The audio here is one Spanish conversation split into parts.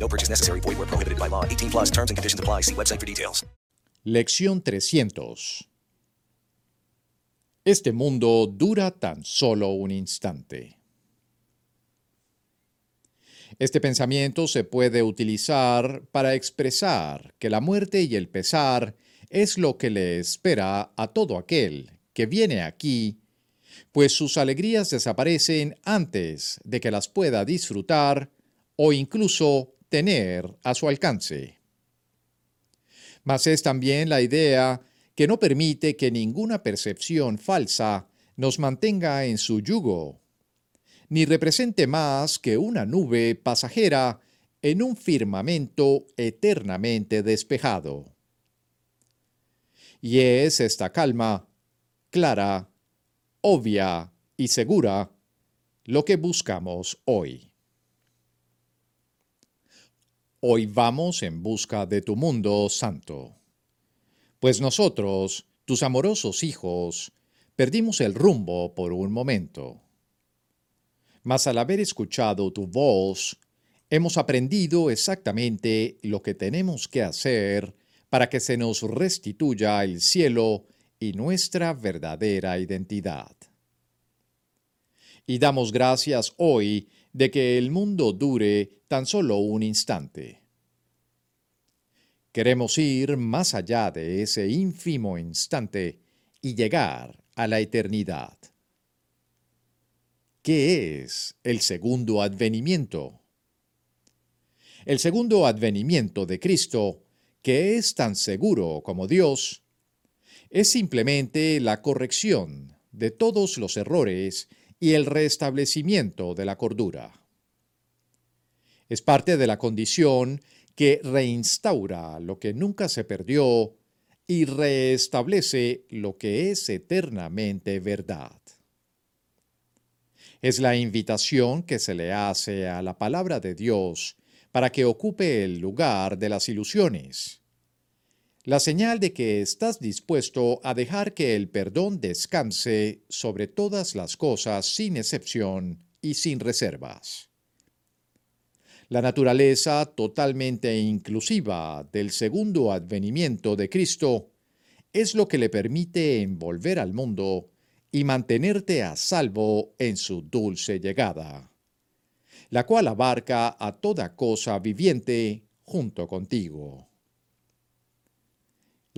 No purchase necessary. Void where prohibited by law. 18 plus terms and conditions apply. See website for details. Lección 300 Este mundo dura tan solo un instante. Este pensamiento se puede utilizar para expresar que la muerte y el pesar es lo que le espera a todo aquel que viene aquí, pues sus alegrías desaparecen antes de que las pueda disfrutar o incluso tener a su alcance. Mas es también la idea que no permite que ninguna percepción falsa nos mantenga en su yugo, ni represente más que una nube pasajera en un firmamento eternamente despejado. Y es esta calma, clara, obvia y segura, lo que buscamos hoy. Hoy vamos en busca de tu mundo santo. Pues nosotros, tus amorosos hijos, perdimos el rumbo por un momento. Mas al haber escuchado tu voz, hemos aprendido exactamente lo que tenemos que hacer para que se nos restituya el cielo y nuestra verdadera identidad. Y damos gracias hoy de que el mundo dure tan solo un instante. Queremos ir más allá de ese ínfimo instante y llegar a la eternidad. ¿Qué es el segundo advenimiento? El segundo advenimiento de Cristo, que es tan seguro como Dios, es simplemente la corrección de todos los errores y el restablecimiento de la cordura. Es parte de la condición que reinstaura lo que nunca se perdió y reestablece lo que es eternamente verdad. Es la invitación que se le hace a la palabra de Dios para que ocupe el lugar de las ilusiones la señal de que estás dispuesto a dejar que el perdón descanse sobre todas las cosas sin excepción y sin reservas. La naturaleza totalmente inclusiva del segundo advenimiento de Cristo es lo que le permite envolver al mundo y mantenerte a salvo en su dulce llegada, la cual abarca a toda cosa viviente junto contigo.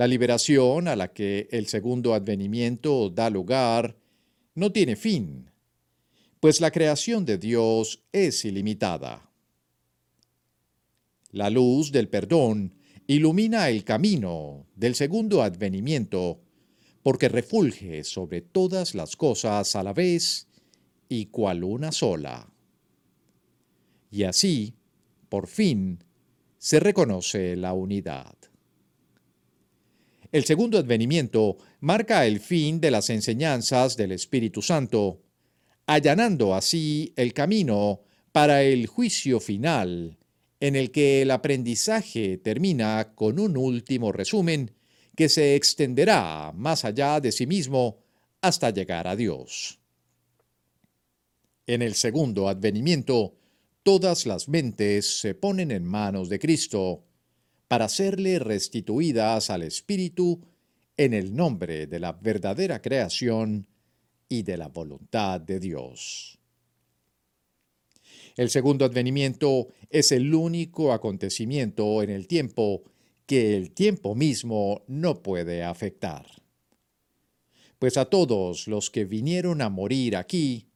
La liberación a la que el segundo advenimiento da lugar no tiene fin, pues la creación de Dios es ilimitada. La luz del perdón ilumina el camino del segundo advenimiento porque refulge sobre todas las cosas a la vez y cual una sola. Y así, por fin, se reconoce la unidad. El segundo advenimiento marca el fin de las enseñanzas del Espíritu Santo, allanando así el camino para el juicio final, en el que el aprendizaje termina con un último resumen que se extenderá más allá de sí mismo hasta llegar a Dios. En el segundo advenimiento, todas las mentes se ponen en manos de Cristo, para serle restituidas al Espíritu en el nombre de la verdadera creación y de la voluntad de Dios. El segundo advenimiento es el único acontecimiento en el tiempo que el tiempo mismo no puede afectar. Pues a todos los que vinieron a morir aquí,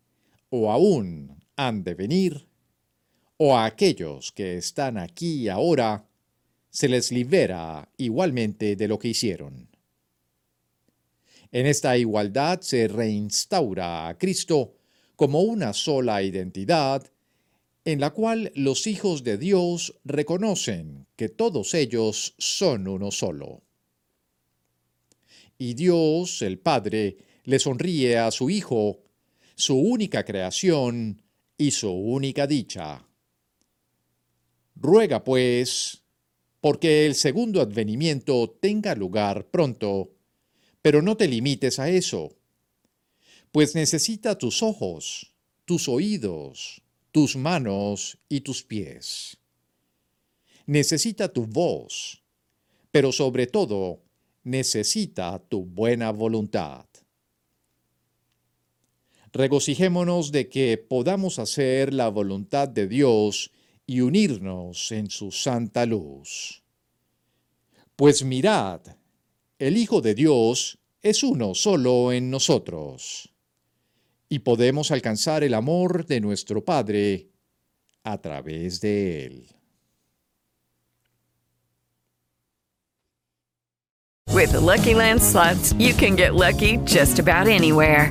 o aún han de venir, o a aquellos que están aquí ahora, se les libera igualmente de lo que hicieron. En esta igualdad se reinstaura a Cristo como una sola identidad, en la cual los hijos de Dios reconocen que todos ellos son uno solo. y Dios, el Padre, le sonríe a su Hijo, su única creación y su única dicha. Ruega, pues, porque el segundo advenimiento tenga lugar pronto, pero no te limites a eso, pues necesita tus ojos, tus oídos, tus manos y tus pies. Necesita tu voz, pero sobre todo necesita tu buena voluntad. Regocijémonos de que podamos hacer la voluntad de Dios y unirnos en su santa luz. Pues mirad, el Hijo de Dios es uno solo en nosotros, y podemos alcanzar el amor de nuestro Padre a través de Él. With the Lucky Land slots, you can get lucky just about anywhere.